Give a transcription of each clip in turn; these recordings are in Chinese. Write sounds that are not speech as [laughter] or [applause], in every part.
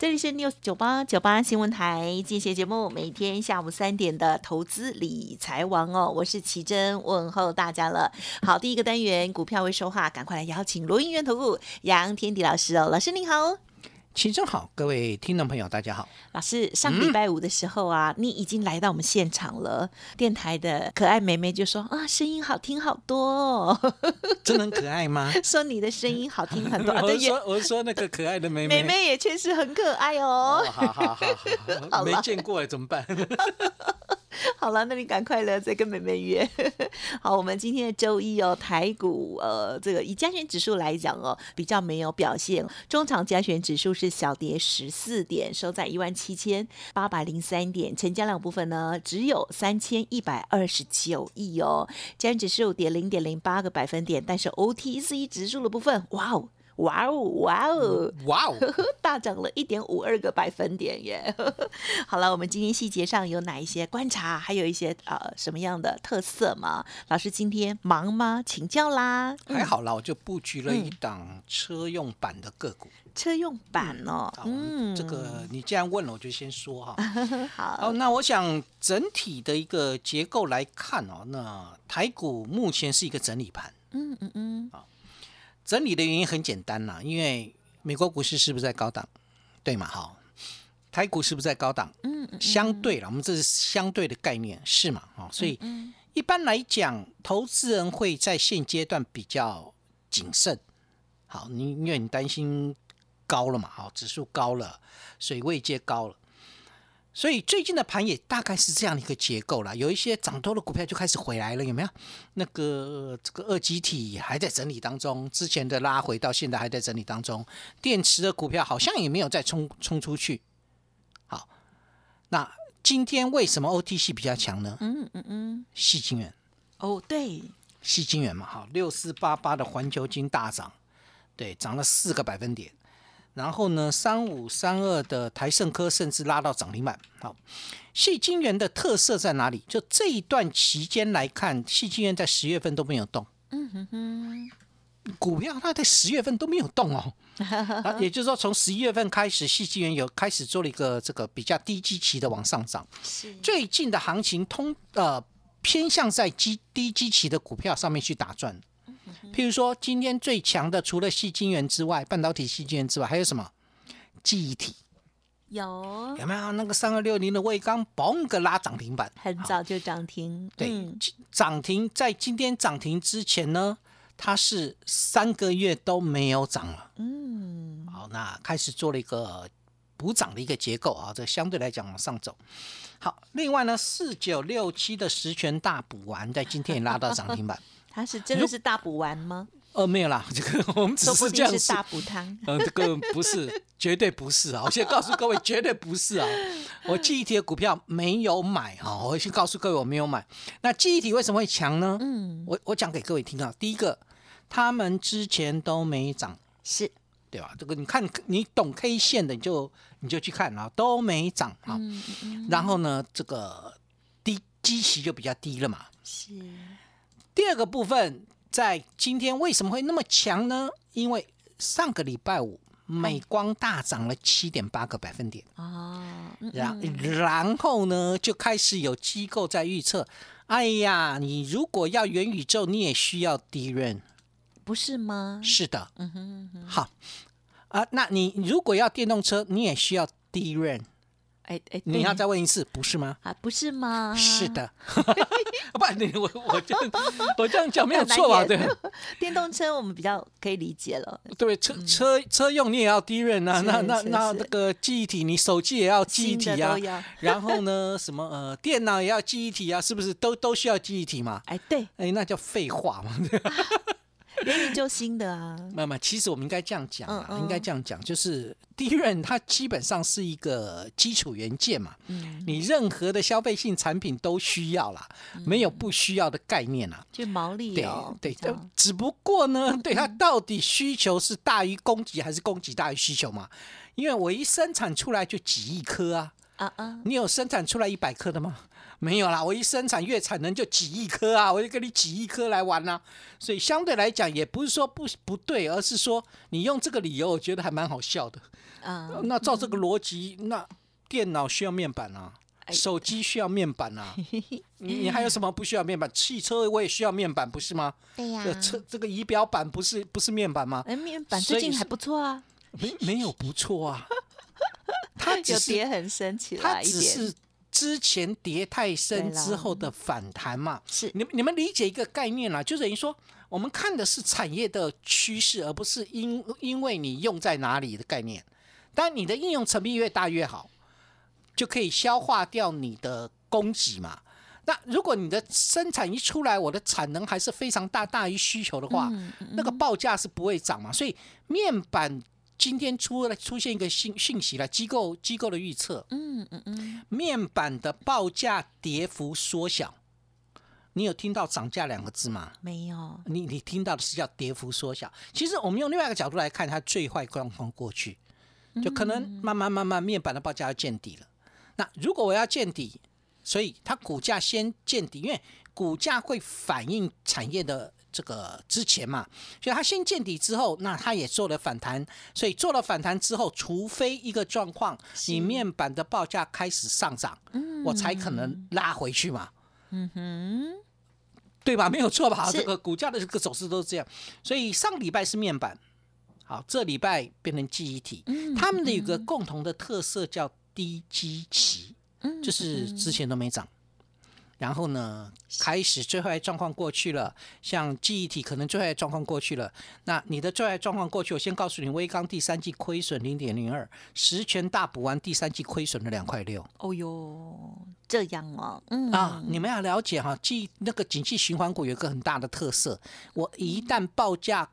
这里是 News 九八九八新闻台进行节目，每天下午三点的投资理财王哦，我是奇珍，问候大家了。好，第一个单元股票未说话，赶快来邀请罗音源投顾杨天迪老师哦，老师您好。齐正好，各位听众朋友，大家好。老师，上礼拜五的时候啊，你已经来到我们现场了。电台的可爱妹妹就说啊，声音好听好多哦。[laughs] [laughs] 真的很可爱吗？说你的声音好听很多。[laughs] 我说我说那个可爱的妹妹，妹妹也确实很可爱哦。好好好好，没见过哎，怎么办？[laughs] 好了，那你赶快了，再跟妹妹约。好，我们今天的周一哦，台股呃，这个以加权指数来讲哦，比较没有表现。中长加权指数是小跌十四点，收在一万七千八百零三点，成交量部分呢只有三千一百二十九亿哦。加权指数跌零点零八个百分点，但是 OTC 指数的部分，哇哦！哇哦，哇哦，哇哦，[laughs] 大涨了一点五二个百分点耶！[laughs] 好了，我们今天细节上有哪一些观察，还有一些呃什么样的特色吗？老师今天忙吗？请教啦。还好啦，我就布局了一档车用版的个股。车用版哦，嗯，这个你既然问了，我就先说哈。[laughs] 好，那我想整体的一个结构来看哦，那台股目前是一个整理盘。嗯嗯嗯。好。整理的原因很简单啦，因为美国股市是不是在高档？对嘛？哈，台股是不是在高档？嗯，相对了，我们这是相对的概念，是嘛？哈，所以一般来讲，投资人会在现阶段比较谨慎。好，你因为你担心高了嘛？好，指数高了，水位阶高了。所以最近的盘也大概是这样的一个结构了，有一些涨多的股票就开始回来了，有没有？那个这个二级体还在整理当中，之前的拉回到现在还在整理当中，电池的股票好像也没有再冲冲出去。好，那今天为什么 OTC 比较强呢？嗯嗯嗯，细晶元。哦，对，细晶元嘛，好，六四八八的环球金大涨，对，涨了四个百分点。然后呢，三五三二的台盛科甚至拉到涨停板。好，细晶元的特色在哪里？就这一段期间来看，细晶元在十月份都没有动。嗯哼哼，股票它在十月份都没有动哦。[laughs] 也就是说，从十一月份开始，细晶元有开始做了一个这个比较低基期的往上涨。是最近的行情通呃偏向在基低基期的股票上面去打转。譬如说，今天最强的除了细晶圆之外，半导体细晶圆之外，还有什么？记忆体有有没有？那个三二六零的卫刚，嘣个拉涨停板，很早就涨停。对，涨停在今天涨停之前呢，它是三个月都没有涨了。嗯，好，那开始做了一个补涨的一个结构啊，这相对来讲往上走。好，另外呢，四九六七的十全大补完，在今天也拉到涨停板。[laughs] 它是真的是大补丸吗？呃，没有啦，[laughs] 这个我们只是这样是大补汤。呃，这个不是，绝对不是啊！我先告诉各位，绝对不是啊！[laughs] 我记忆体的股票没有买啊！我先告诉各位，我没有买。那记忆体为什么会强呢？嗯，我我讲给各位听啊。第一个，他们之前都没涨，是对吧？这个你看，你懂 K 线的，你就你就去看啊，都没涨啊。然后呢，这个低基期就比较低了嘛。是。第二个部分，在今天为什么会那么强呢？因为上个礼拜五，美光大涨了七点八个百分点啊，然然后呢，就开始有机构在预测，哎呀，你如果要元宇宙，你也需要低润，不是吗？是的，嗯哼，好啊，那你如果要电动车，你也需要低润。哎哎，你要再问一次，不是吗？啊，不是吗？是，的，[laughs] [laughs] 不你我我就我这样讲没有错吧？对 [laughs] 电动车我们比较可以理解了，对，车车车用你也要低润啊，那那那那个记忆体，你手机也要记忆体啊。然后呢，什么呃电脑也要记忆体啊，是不是都都需要记忆体嘛？哎，对，哎，那叫废话嘛。元宇宙新的啊，那么，其实我们应该这样讲啊，嗯嗯应该这样讲，就是第一任它基本上是一个基础元件嘛，嗯，你任何的消费性产品都需要啦，没有不需要的概念啊。就毛利对哦，对，只不过呢，对它到底需求是大于供给还是供给大于需求嘛？因为我一生产出来就几亿颗啊，啊啊，你有生产出来一百颗的吗？没有啦，我一生产月产能就几亿颗啊，我就跟你几亿颗来玩啦、所以相对来讲，也不是说不不对，而是说你用这个理由，我觉得还蛮好笑的。嗯，那照这个逻辑，那电脑需要面板啊，哎手机需要面板啊，[laughs] 你你还有什么不需要面板？汽车我也需要面板，不是吗？对呀这车这个仪表板不是不是面板吗？哎，面板最近还不错啊，没没有不错啊，[laughs] 它只有是跌很深起它来一点，只是之前跌太深之后的反弹嘛。是你你们理解一个概念啦，就等于说我们看的是产业的趋势，而不是因因为你用在哪里的概念。但你的应用层面越大越好，就可以消化掉你的供给嘛。那如果你的生产一出来，我的产能还是非常大，大于需求的话，嗯那个报价是不会涨嘛。所以面板今天出了出现一个信讯息了，机构机构的预测，嗯嗯嗯，面板的报价跌幅缩小。你有听到涨价两个字吗？没有，你你听到的是叫跌幅缩小。其实我们用另外一个角度来看，它最坏状况过去，就可能慢慢慢慢面板的报价要见底了。那如果我要见底，所以它股价先见底，因为股价会反映产业的这个之前嘛，所以它先见底之后，那它也做了反弹，所以做了反弹之后，除非一个状况，你面板的报价开始上涨，我才可能拉回去嘛。嗯哼，对吧？没有错吧？是。这个股价的这个走势都是这样，所以上礼拜是面板，好，这礼拜变成记忆体，嗯他们的有个共同的特色叫低基期，嗯就是之前都没涨。然后呢，开始最坏状况过去了，像记忆体可能最坏状况过去了。那你的最坏状况过去，我先告诉你，威刚第三季亏损零点零二，十全大补完第三季亏损了两块六。哦哟，这样哦，嗯啊，你们要了解哈，记那个景气循环股有一个很大的特色，我一旦报价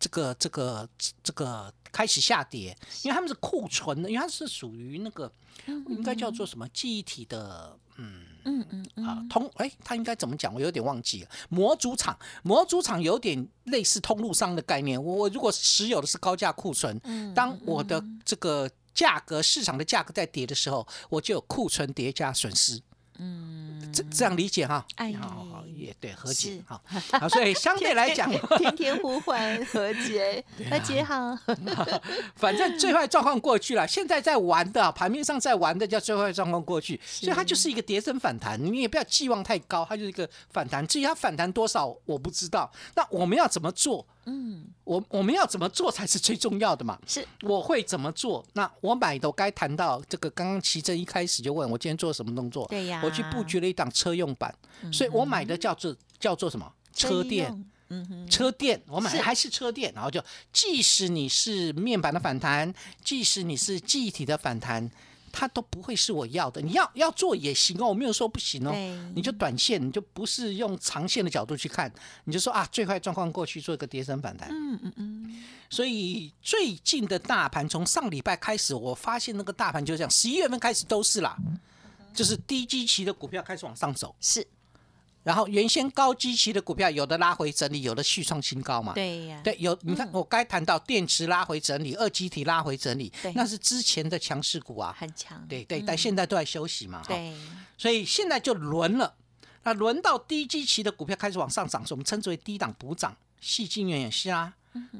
这个这个这个开始下跌，因为他们是库存的，因为它是属于那个应该叫做什么记忆体的，嗯嗯嗯嗯，啊通哎，他应该怎么讲？我有点忘记了。模组厂，模组厂有点类似通路商的概念。我我如果持有的是高价库存，当我的这个价格市场的价格在跌的时候，我就有库存叠加损失。嗯，这这样理解哈？哎好好也对，和解哈所以相对来讲，天天呼唤和解，[laughs] 和解好，[laughs] 反正最坏状况过去了，现在在玩的盘面上在玩的叫最坏状况过去，所以它就是一个跌升反弹，你也不要寄望太高，它就是一个反弹。至于它反弹多少，我不知道。那我们要怎么做？嗯，我我们要怎么做才是最重要的嘛？是我会怎么做？那我买的，我该谈到这个，刚刚奇珍一开始就问我今天做什么动作？对呀我去布局了一档车用版，所以我买的叫做叫做什么？车电。嗯哼，车电，我买的还是车电，然后就即使你是面板的反弹，即使你是记忆体的反弹，它都不会是我要的。你要要做也行哦，我没有说不行哦。你就短线，你就不是用长线的角度去看，你就说啊，最坏状况过去做一个跌升反弹。嗯嗯嗯，所以最近的大盘从上礼拜开始，我发现那个大盘就这样，十一月份开始都是啦，就是低基期的股票开始往上走，是然后原先高基期的股票有的拉回整理，有的续创新高嘛。对呀，对，有你看，我该谈到电池拉回整理，二极体拉回整理，那是之前的强势股啊。很强，对对，但现在都在休息嘛。哈，对，所以现在就轮了。那轮到低基期的股票开始往上涨，所以我们称之为低档补涨。细晶圆也是啊，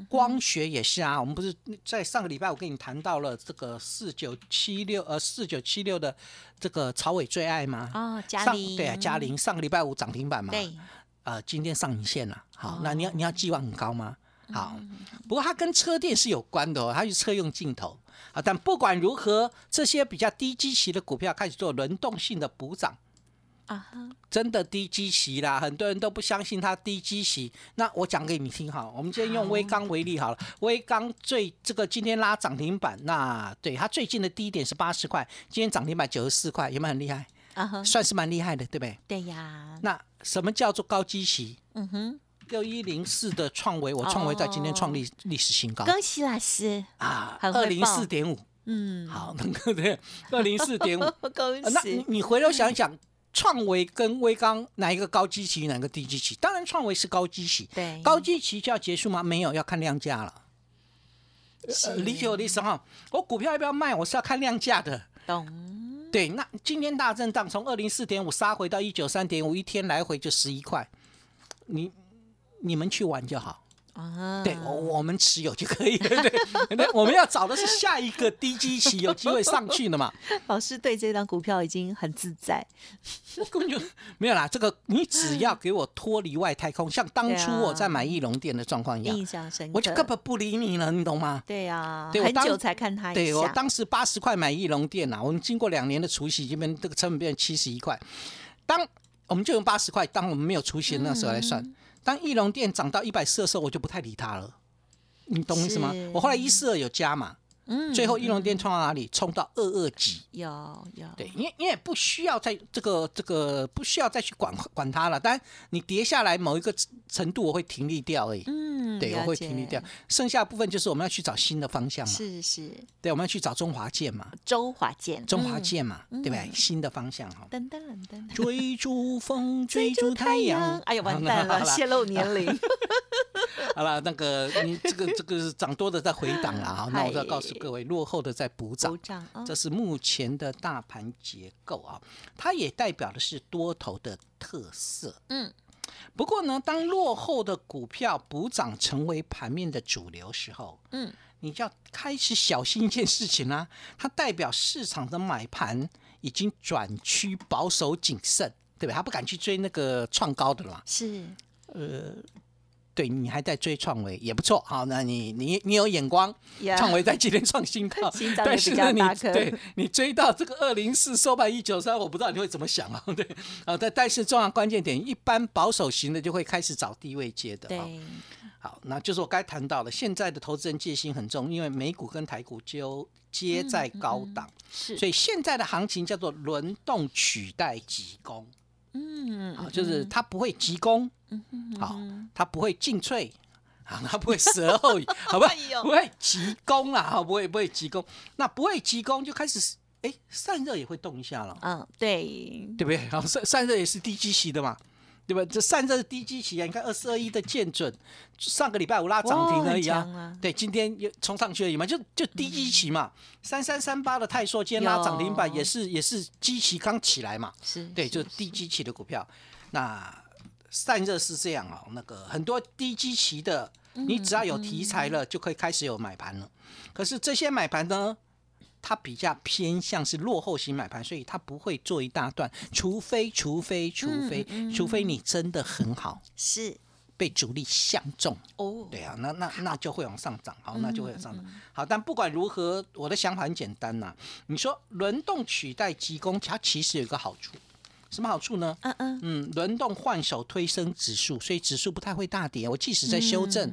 光学也是啊。我们不是在上个礼拜我跟你谈到了这个四九七六呃四九七六的这个曹伟最爱吗？哦，嘉上玲，对啊，嘉玲上个礼拜五涨停板嘛。对，呃，今天上影线了。好，那你要你要寄望很高吗？好，不过它跟车电是有关的哦，它是车用镜头。啊，但不管如何，这些比较低基期的股票开始做轮动性的补涨。啊哈，真的低基期啦，很多人都不相信它低基期。那我讲给你听哈，我们今天用微钢为例好了，微钢最这个今天拉涨停板，那对它最近的低点是八十块，今天涨停板九十四块，有没有很厉害？啊哈，算是蛮厉害的，对不对？对呀，那什么叫做高基期？嗯哼，六一零四的创维，我创维在今天创历历史新高。恭喜老师，啊，二零四点五，嗯，好，能 [laughs] 够对，二零四点五。[laughs] 恭喜。那你，你回头想一想，创维跟微刚哪一个高基期，哪个低基期？当然创维是高基期，对，高基期就要结束吗？没有，要看量价了。呃，理解我的意思哈，我股票要不要卖，我是要看量价的。懂，对，那今天大震荡，从二零四点五杀回到一九三点五，一天来回就十一块，你你们去玩就好。啊，对，我我们持有就可以了。[laughs] 对，那我们要找的是下一个低基期有机会上去的嘛。[laughs] 老师对这张股票已经很自在，我根本就没有啦，这个你只要给我脱离外太空，像当初我在买翼龙店的状况一样，印象深刻，我就根本不理你了，你懂吗？对呀，很久才看他一对我，当时八十块买翼龙店呐，我们经过两年的除息，这边这个成本变成七十一块。当我们就用八十块，当我们没有除息的那时候来嗯算，当翼龙店涨到一百四的时候，我就不太理它了。你懂我意思吗？我后来一四二有加嘛，嗯最后翼龙店冲到哪里？冲到二二级。有有，对，因为因为不需要再这个这个不需要再去管管它了。当然，你跌下来某一个程度，我会停利掉而已。嗯，对，我会停利掉。剩下部分就是我们要去找新的方向嘛。是是，对，我们要去找中华建嘛，周华健，中华嗯，建嘛，对不对？新的方向哈。噔噔噔噔，追逐风，[laughs] 追逐太阳。哎呀，完蛋了，泄露年龄，[laughs] [laughs] 好了，那个你这个这个涨多的在回档了 [laughs] 哈。那我再告诉各位，落后的在补涨这是目前的大盘结构啊，它也代表的是多头的特色。嗯，不过呢，当落后的股票补涨成为盘面的主流时候，嗯，你就要开始小心一件事情啦、它代表市场的买盘已经转趋保守谨慎，对吧？他不敢去追那个创高的了嘛。是对你还在追创维也不错，好，那你你你有眼光，呀创维在今天创新高，[laughs] 但是呢，你对你追到这个二零四收盘一九三，我不知道你会怎么想啊？[laughs] 对啊，但但是重要关键点，一般保守型的就会开始找低位接的。啊对，好，那就是我该谈到了，现在的投资人戒心很重，因为美股跟台股就接在高档，是，所以现在的行情叫做轮动取代急攻。嗯，好，就是它不会急攻，好，它不会进退。[laughs] 啊，它不会舌后已，[laughs] 好吧？不会急攻啦，哈，不会不会急攻。那不会急攻就开始，哎，散热也会动一下了，嗯，对，对不对？然后散散热也是低基期的嘛，对吧？这散热是低基期啊，你看二四二一的建准，上个礼拜五拉涨停而已啊，对，今天又冲上去而已嘛，就就低基期嘛。三三三八的泰硕今天拉涨停板也是也是基期刚起来嘛，是，对，就是低基期的股票。那散热是这样啊、那个很多低基期的，你只要有题材了，就可以开始有买盘了。可是这些买盘呢，它比较偏向是落后型买盘，所以它不会做一大段，除非除非除非、除非你真的很好，是被主力相中。哦，对啊，那那那就会往上涨，好，那就会往上涨。好，但不管如何，我的想法很简单呐、你说轮动取代急攻，它其实有一个好处，什么好处呢？嗯嗯，嗯，轮动换手推升指数，所以指数不太会大跌。我即使在修正，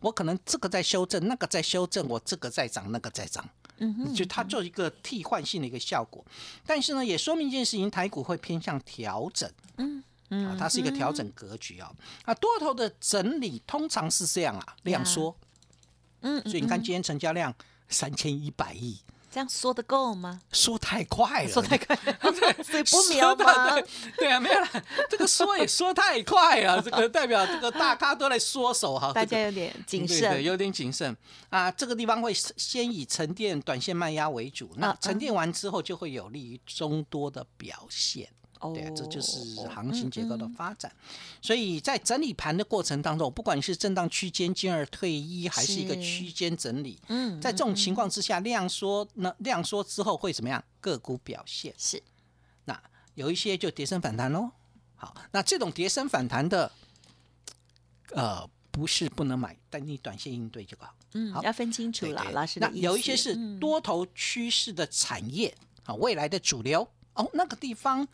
我可能这个在修正，那个在修正，我这个在涨，那个在涨。嗯哼，就它做一个替换性的一个效果，但是呢，也说明一件事情，台股会偏向调整。嗯。啊，它是一个调整格局啊。啊，多头的整理通常是这样啊，量缩，嗯，所以你看今天成交量三千一百亿，这样说的够吗？说太快了，说太快，[laughs] [laughs] 所以不说瞄得吗？对对啊，没有啦，这个说也说太快了，[laughs] 这个代表这个大咖都在缩手哈，大家有点谨对对，慎，有点谨慎啊。这个地方会先以沉淀、短线卖压为主，那嗯沉淀完之后就会有利于中多的表现。哦对啊，这就是嗯行情结构的发展。所以在整理盘的过程当中，不管你是震荡区间进而退一，还是一个区间整理，嗯，在这种情况之下，量缩那量缩之后会怎么样？个股表现，是那有一些就跌升反弹喽。好，那这种跌升反弹的，呃，不是不能买，但你短线应对就好。嗯好，嗯要分清楚了，老师。那有一些是嗯多头趋势的产业啊，未来的主流哦，那个地方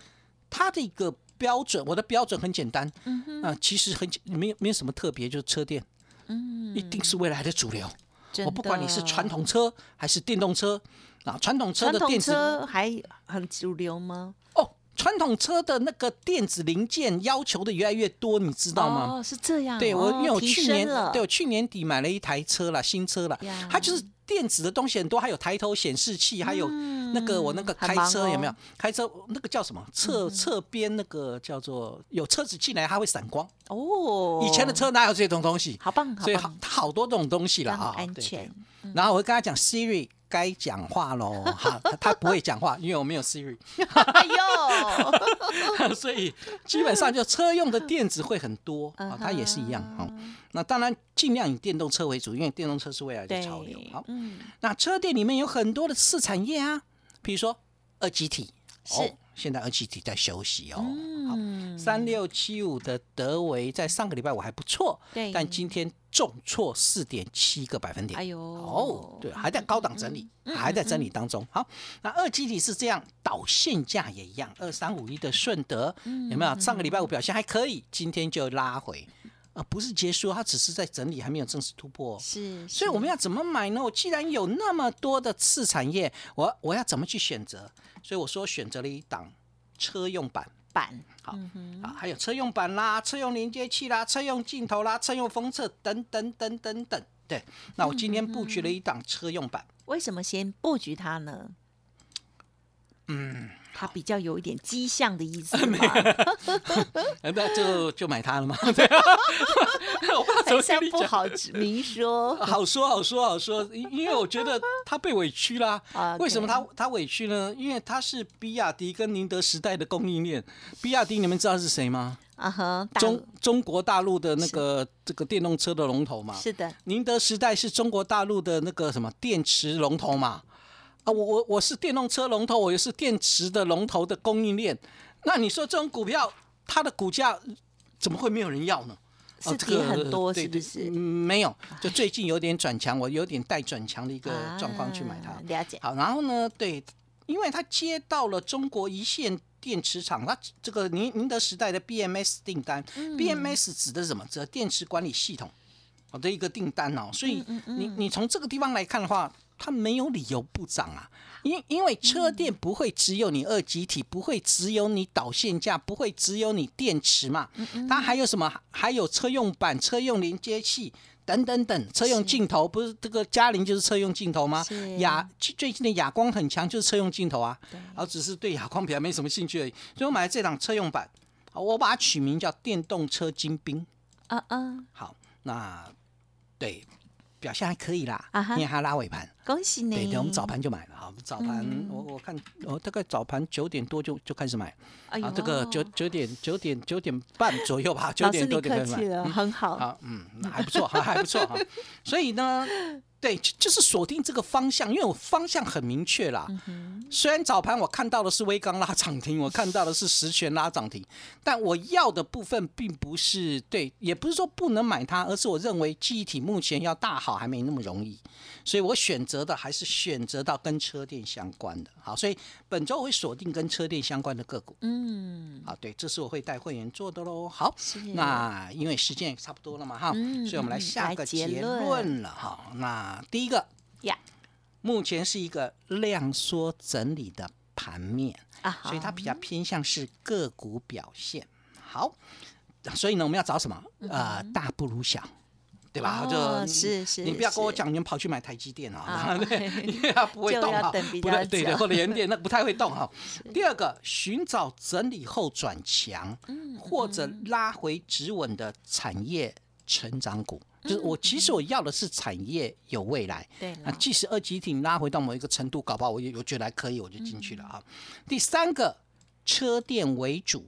它的一个标准，我的标准很简单，嗯啊，其实很简没有没有什么特别，就是车电，嗯，一定是未来的主流。我不管你是传统车还是电动车啊，传统车的电子车还很主流吗？哦，传统车的那个电子零件要求的越来越多，你知道吗？哦，是这样。对我，哦因为我去年对我去年底买了一台车了，新车了，它就是电子的东西很多，还有抬头显示器，还有那个我那个开车有没有哦？开车那个叫什么？侧侧边那个叫做有车子进来它会闪光，哦，以前的车哪有这种东西？好棒，好所以好，它好多这种东西了啊，对对安全。然后我会跟他讲 Siri 该讲话喽，[laughs] 哈，他他不会讲话，因为我没有 Siri，[laughs] 哎呦，[laughs] 所以基本上就车用的电子会很多嗯啊，它也是一样啊。那当然尽量以电动车为主，因为电动车是未来的潮流。好，嗯，那车店里面有很多的次产业啊，比如说二极体，是哦，现在二极体在休息哦。好，嗯，三六七五的德维在上个礼拜五还不错，对但今天重挫四点七个百分点。哎呦，哦，对，还在高档整理，嗯还在整理当中。好，那二基体是这样，导线价也一样，二三五一的顺德嗯有没有？上个礼拜五表现还可以，今天就拉回，啊，不是结束，它只是在整理，还没有正式突破哦。是，所以我们要怎么买呢？我既然有那么多的次产业，我我要怎么去选择？所以我说选择了一档车用板。板，好啊，还有车用板啦、车用连接器啦、车用镜头啦、车用封测等等等等等。对，那我今天布局了一档车用版，为什么先布局它呢？嗯，它比较有一点迹象的意思 [laughs] 嘛，呃 [laughs] 那就就买它了嘛？对啊，我不知道怎好么跟你讲。像不好明 [laughs] 说。好说好说好说，因因为我觉得他被委屈啦、啊为什么他他委屈呢？因为他是比亚迪跟宁德时代的供应链。比亚迪你们知道是谁吗？啊哈，中中国大陆的那个这个电动车的龙头嘛。是的，宁德时代是中国大陆的那个什么电池龙头嘛？啊，我我我是电动车龙头，我也是电池的龙头的供应链。那你说这种股票，它的股价怎么会没有人要呢？哦是跌很多，是不是？嗯没有，就最近有点转强，我有点带转强的一个状况去买它啊。了解，好，然后呢，对，因为它接到了中国一线电池厂，它这个宁宁德时代的 BMS 订单、b 嗯 m s 指的是什么？指的电池管理系统好的一个订单哦。所以嗯你你从这个地方来看的话，它没有理由不涨啊。因因为车电不会只有你二极体，不会只有你导线架，不会只有你电池嘛，嗯它还有什么？还有车用板、车用连接器等等等，车用镜头不是这个嘉玲就是车用镜头吗？是？亚最近的亚光很强，就是车用镜头啊，然后只是对亚光比较没什么兴趣而已，所以我买了这档车用版，我把它取名叫电动车精兵。嗯嗯，好，那对表现还可以啦，啊哈因为它拉尾盘。恭喜你！对对，我们早盘就买了好，早盘、嗯我我看我大概早盘九点多就就开始买，啊，这个九九点九点九点半左右吧，九点多就开始买，很好。好，嗯，还不错，还还不错哈。所以呢，对，就就是锁定这个方向，因为我方向很明确啦。虽然早盘我看到的是微刚拉涨停，我看到的是实权拉涨停，但我要的部分并不是对，也不是说不能买它，而是我认为记忆体目前要大好还没那么容易，所以我选择的还是选择到跟车店相关的。好，所以本周我会锁定跟车店相关的个股。嗯，好，对，这是我会带会员做的喽。好，那因为时间也差不多了嘛，哈，嗯所以我们来嗯下个结论了哈。那第一个呀目前是一个量缩整理的盘面，所以它比较偏向是个股表现。好，所以呢，我们要找什么？呃，大不如小。对吧？哦就是是你不要跟我讲，你们跑去买台积电 [laughs] 啊，啊对，因为它不会动哈，等比不太对对，久或者联电那不太会动 [laughs] 哈。第二个，寻找整理后转强，嗯或者拉回止稳的产业成长股。就是嗯我其实我要的是产业有未来，对那，即使二级体拉回到某一个程度，搞不好我也我觉得还可以，我就进去了啊。嗯第三个，车电为主，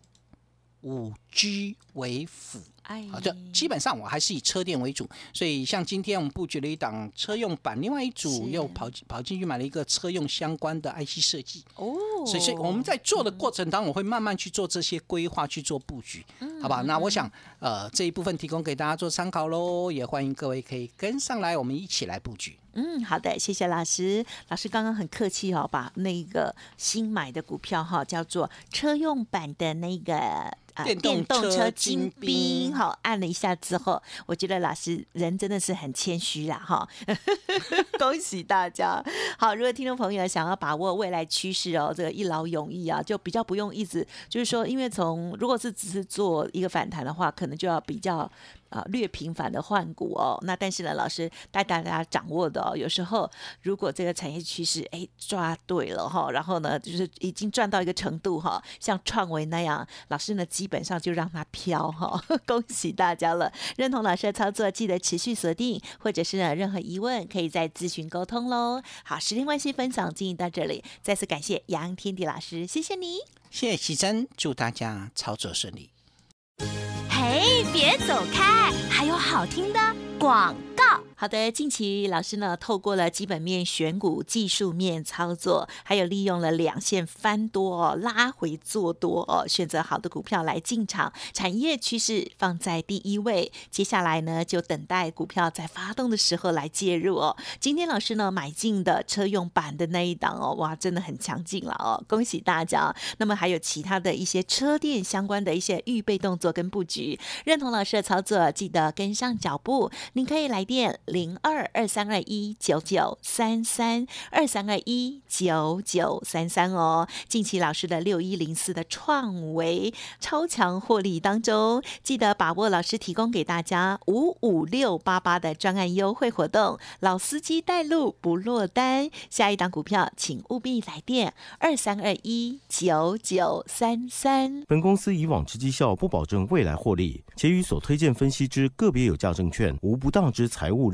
五 G 为辅。哎好，的基本上我还是以车店为主，所以像今天我们布局了一档车用版，另外一组又跑跑进去买了一个车用相关的 IC 设计。哦，所以，所以我们在做的过程当中，我会慢慢去做这些规划，去做布局，嗯好吧？那我想，呃，这一部分提供给大家做参考喽，也欢迎各位可以跟上来，我们一起来布局。嗯，好的，谢谢老师。老师刚刚很客气哦，把那个新买的股票哈，叫做车用版的那个。啊，电动车车精兵，好按了一下之后，我觉得老师人真的是很谦虚啦，哈，[laughs] 恭喜大家。好，如果听众朋友想要把握未来趋势哦，这个一劳永逸啊，就比较不用一直就是说，因为从如果是只是做一个反弹的话，可能就要比较啊、略频繁的换股哦。那但是呢，老师带大家掌握的哦，有时候如果这个产业趋势哎抓对了哈，然后呢就是已经赚到一个程度哈，像创维那样，老师呢基本上就让它飘哈。[laughs] 恭喜大家了！认同老师的操作，记得持续锁定，或者是呢任何疑问可以再咨询沟通喽。好，时间关系，分享进行到这里，再次感谢杨天地老师，谢谢你。谢谢奇珍，祝大家操作顺利。哎，别走开，还有好听的广告。好的，近期老师呢透过了基本面选股、技术面操作，还有利用了两线翻多哦，拉回做多哦，选择好的股票来进场，产业趋势放在第一位。接下来呢，就等待股票在发动的时候来介入哦。今天老师呢买进的车用版的那一档哦，哇，真的很强劲了哦，恭喜大家！那么还有其他的一些车电相关的一些预备动作跟布局，认同老师的操作，记得跟上脚步。您可以来电零二二三二一九九三三二三二一九九三三哦。近期老师的六一零四的创维超强获利当中，记得把握老师提供给大家五五六八八的专案优惠活动，老司机带路不落单。下一档股票，请务必来电二三二一九九三三。本公司以往之绩效不保证未来获利，且与所推荐分析之个别有价证券无不当之财务